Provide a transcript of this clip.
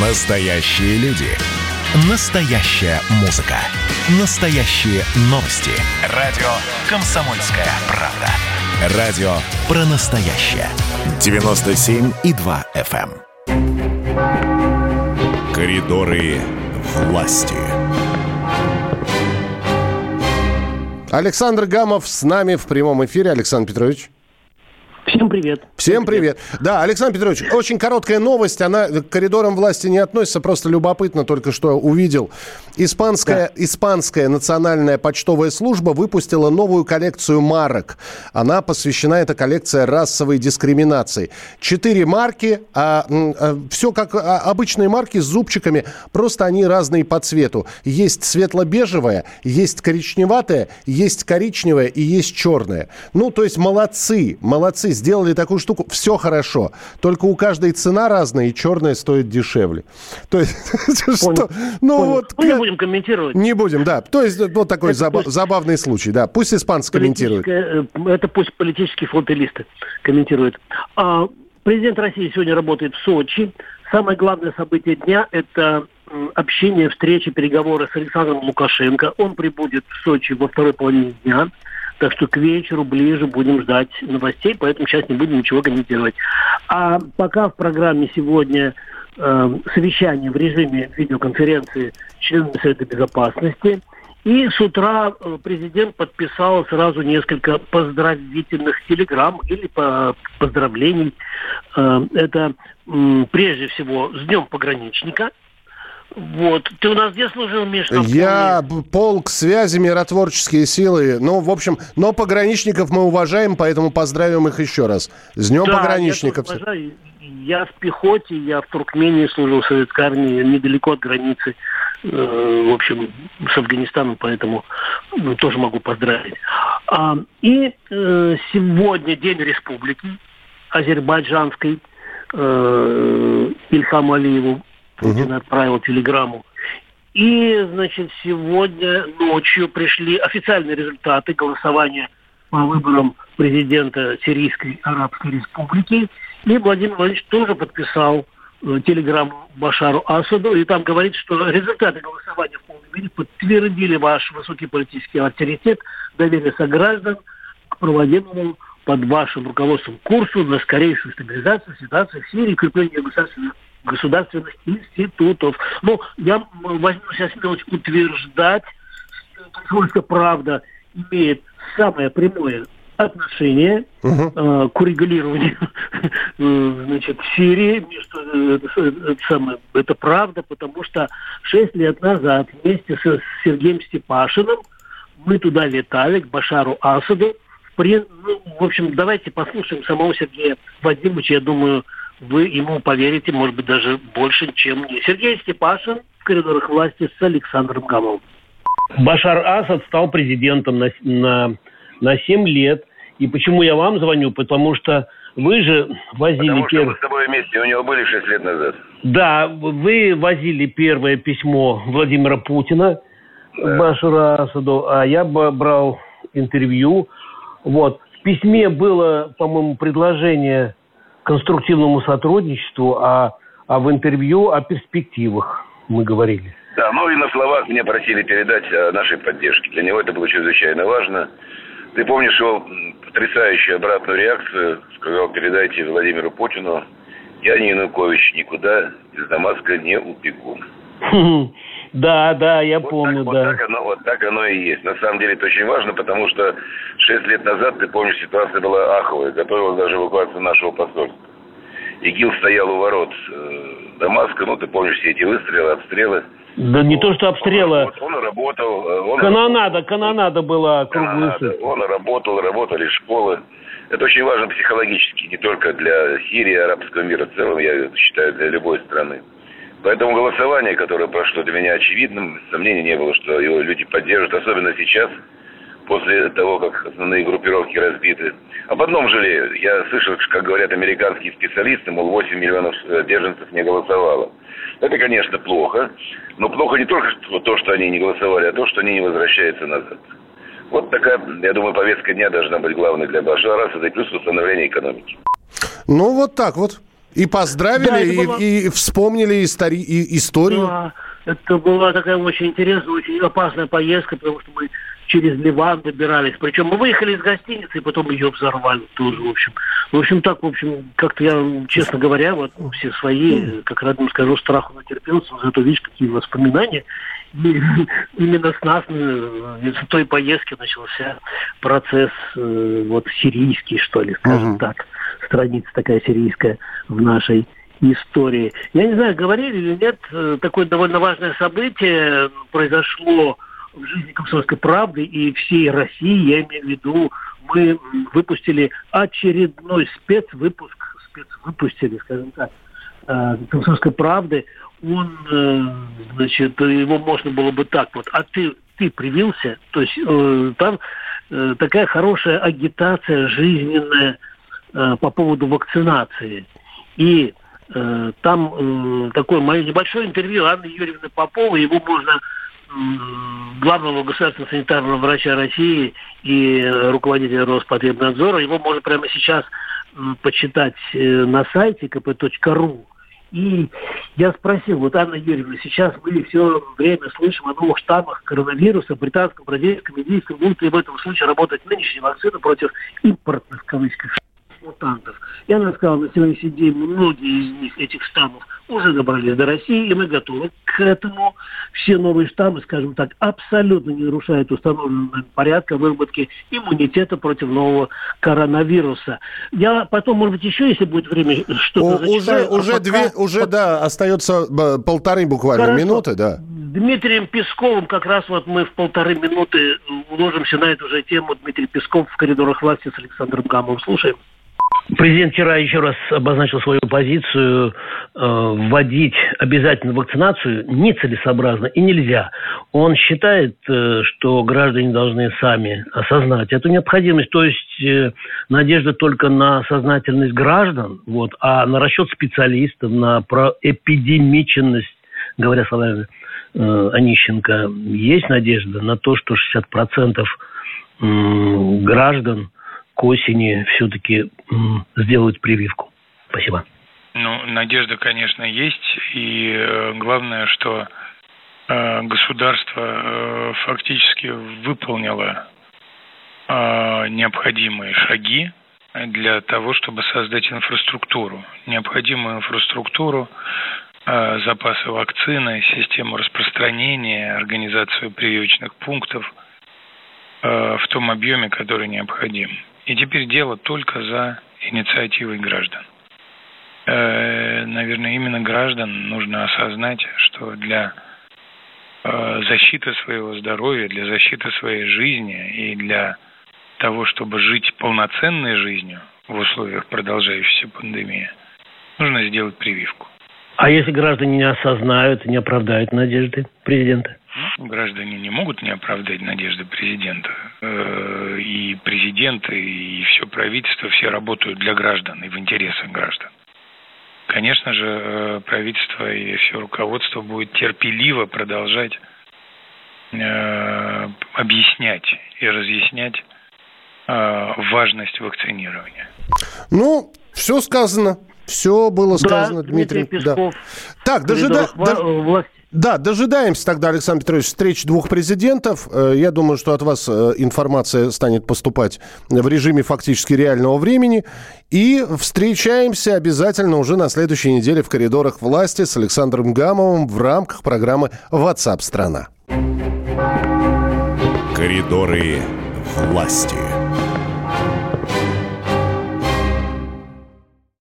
Настоящие люди. Настоящая музыка. Настоящие новости. Радио «Комсомольская правда». Радио про настоящее. 97,2 FM. эм. Коридоры власти. Александр Гамов с нами в прямом эфире. Александр Петрович. Всем привет. Всем привет. Да, Александр Петрович, очень короткая новость. Она к коридорам власти не относится, просто любопытно только что увидел. Испанская, да. Испанская национальная почтовая служба выпустила новую коллекцию марок. Она посвящена, эта коллекция, расовой дискриминации. Четыре марки, а, а, все как а, обычные марки с зубчиками, просто они разные по цвету. Есть светло-бежевая, есть коричневатая, есть коричневая и есть черная. Ну, то есть молодцы, молодцы сделали такую штуку, все хорошо. Только у каждой цена разная, и черная стоит дешевле. То есть, что? Ну вот... Мы не будем комментировать. Не будем, да. То есть, вот такой забавный случай, да. Пусть испанцы комментируют. э, Это пусть политические фотолисты комментируют. А, президент России сегодня работает в Сочи. Самое главное событие дня – это общение, встреча, переговоры с Александром Лукашенко. Он прибудет в Сочи во второй половине дня. Так что к вечеру ближе будем ждать новостей, поэтому сейчас не будем ничего комментировать. А пока в программе сегодня э, совещание в режиме видеоконференции с членами Совета Безопасности. И с утра президент подписал сразу несколько поздравительных телеграмм или по поздравлений. Э, это прежде всего с Днем пограничника – вот. Ты у нас где служил, Миш? Я полк связи, миротворческие силы. Ну, в общем, но пограничников мы уважаем, поэтому поздравим их еще раз. С Днем да, пограничников. Я, я в пехоте, я в Туркмении служил в советской армии, недалеко от границы, э, в общем, с Афганистаном, поэтому ну, тоже могу поздравить. А, и э, сегодня День Республики Азербайджанской. Э, Ильхаму Алиеву Путин отправил телеграмму. И, значит, сегодня ночью пришли официальные результаты голосования по выборам президента Сирийской Арабской Республики. И Владимир Владимирович тоже подписал э, телеграмму Башару Асаду, и там говорит, что результаты голосования в полной мере подтвердили ваш высокий политический авторитет, доверие сограждан к проводимому под вашим руководством курсу на скорейшую стабилизацию ситуации в Сирии, укрепление государственных государственных институтов. Ну, я возьму сейчас смелость утверждать, что «Комсомольская правда» имеет самое прямое отношение uh-huh. э, к урегулированию э, значит, в Сирии. Это, это, самое, это правда, потому что шесть лет назад вместе с Сергеем Степашиным мы туда летали, к Башару Асаду. При, ну, в общем, давайте послушаем самого Сергея Вадимовича. Я думаю, вы ему поверите, может быть, даже больше, чем мне. Сергей Степашин в коридорах власти с Александром Гамовым. Башар Асад стал президентом на, на, на 7 лет. И почему я вам звоню? Потому что вы же возили... Потому что мы с тобой вместе, у него были 6 лет назад. Да, вы возили первое письмо Владимира Путина да. Башару Асаду, а я брал интервью. Вот. В письме было, по-моему, предложение конструктивному сотрудничеству, а, а в интервью о перспективах мы говорили. Да, ну и на словах меня просили передать о нашей поддержке. Для него это было чрезвычайно важно. Ты помнишь его потрясающую обратную реакцию? Сказал, передайте Владимиру Путину, я не Янукович никуда из Дамаска не убегу. Да, да, я вот помню, так, да. Вот так, оно, вот так оно и есть. На самом деле это очень важно, потому что шесть лет назад, ты помнишь, ситуация была аховая. Готовилась даже эвакуация нашего посольства. ИГИЛ стоял у ворот э, Дамаска, ну, ты помнишь все эти выстрелы, обстрелы. Да не то, что обстрелы. Он, он работал. Э, он канонада, работал, канонада была круглые канонада. Он работал, работали школы. Это очень важно психологически, не только для Сирии, арабского мира в целом, я считаю, для любой страны. Поэтому голосование, которое прошло для меня очевидным, сомнений не было, что его люди поддержат, особенно сейчас, после того, как основные группировки разбиты. Об одном жалею. Я слышал, как говорят американские специалисты, мол, 8 миллионов э, беженцев не голосовало. Это, конечно, плохо. Но плохо не только то, что они не голосовали, а то, что они не возвращаются назад. Вот такая, я думаю, повестка дня должна быть главной для Башара и плюс восстановление экономики. Ну, вот так вот. И поздравили, да, и, было... и вспомнили истори... и историю. Да, это была такая очень интересная, очень опасная поездка, потому что мы через Ливан добирались. Причем мы выехали из гостиницы, и потом ее взорвали тоже, в общем. В общем, так, в общем, как-то я, честно говоря, вот все свои, как родным скажу, страху натерпелся, но зато видишь, какие воспоминания. И именно с нас, э, с той поездки начался процесс э, вот сирийский, что ли, скажем uh-huh. так. Страница такая сирийская в нашей истории. Я не знаю, говорили или нет, э, такое довольно важное событие произошло в жизни «Комсомольской правды» и всей России, я имею в виду, мы выпустили очередной спецвыпуск, спецвыпустили, скажем так, э, «Комсомольской правды». Он, э, значит, его можно было бы так вот, а ты, ты привился, то есть э, там такая хорошая агитация жизненная по поводу вакцинации. И там такое мое небольшое интервью Анны Юрьевны Поповой, его можно главного государственного санитарного врача России и руководителя Роспотребнадзора. Его можно прямо сейчас почитать э, на сайте kp.ru. И я спросил, вот Анна Юрьевна, сейчас мы все время слышим о новых штаммах коронавируса, британском, бразильском, индийском. Будут ли в этом случае работать нынешние вакцины против импортных, в кавычках, мутантов. И она сказала, на сегодняшний день многие из них, этих штаммов, уже добрались до России, и мы готовы к этому. Все новые штаммы, скажем так, абсолютно не нарушают установленного порядка выработки иммунитета против нового коронавируса. Я потом, может быть, еще, если будет время, что-то Уже, зачитаю, уже, а две, уже, да, остается полторы буквально Хорошо. минуты, да. Дмитрием Песковым как раз вот мы в полторы минуты уложимся на эту же тему. Дмитрий Песков в коридорах власти с Александром Гамовым. Слушаем. Президент вчера еще раз обозначил свою позицию. Э, вводить обязательно вакцинацию нецелесообразно и нельзя. Он считает, э, что граждане должны сами осознать эту необходимость. То есть э, надежда только на сознательность граждан, вот, а на расчет специалистов, на проэпидемиченность, говоря словами э, Онищенко, есть надежда на то, что 60% граждан – к осени все-таки сделать прививку. Спасибо. Ну, надежда, конечно, есть. И э, главное, что э, государство э, фактически выполнило необходимые шаги для того, чтобы создать инфраструктуру. Необходимую инфраструктуру, запасы вакцины, систему распространения, организацию прививочных пунктов в том объеме, который необходим. И теперь дело только за инициативой граждан. Э, наверное, именно граждан нужно осознать, что для э, защиты своего здоровья, для защиты своей жизни и для того, чтобы жить полноценной жизнью в условиях продолжающейся пандемии, нужно сделать прививку. А если граждане не осознают, не оправдают надежды президента? Граждане не могут не оправдать надежды президента. Э, и президент, и все правительство, все работают для граждан и в интересах граждан. Конечно же, э, правительство и все руководство будет терпеливо продолжать э, объяснять и разъяснять важность вакцинирования. Ну, все сказано. Все было сказано, да, Дмитрий. Дмитрий Песков, да. Так, дожида... власти. Да, дожидаемся тогда, Александр Петрович, встречи двух президентов. Э, я думаю, что от вас э, информация станет поступать в режиме фактически реального времени. И встречаемся обязательно уже на следующей неделе в коридорах власти с Александром Гамовым в рамках программы WhatsApp страна Коридоры власти.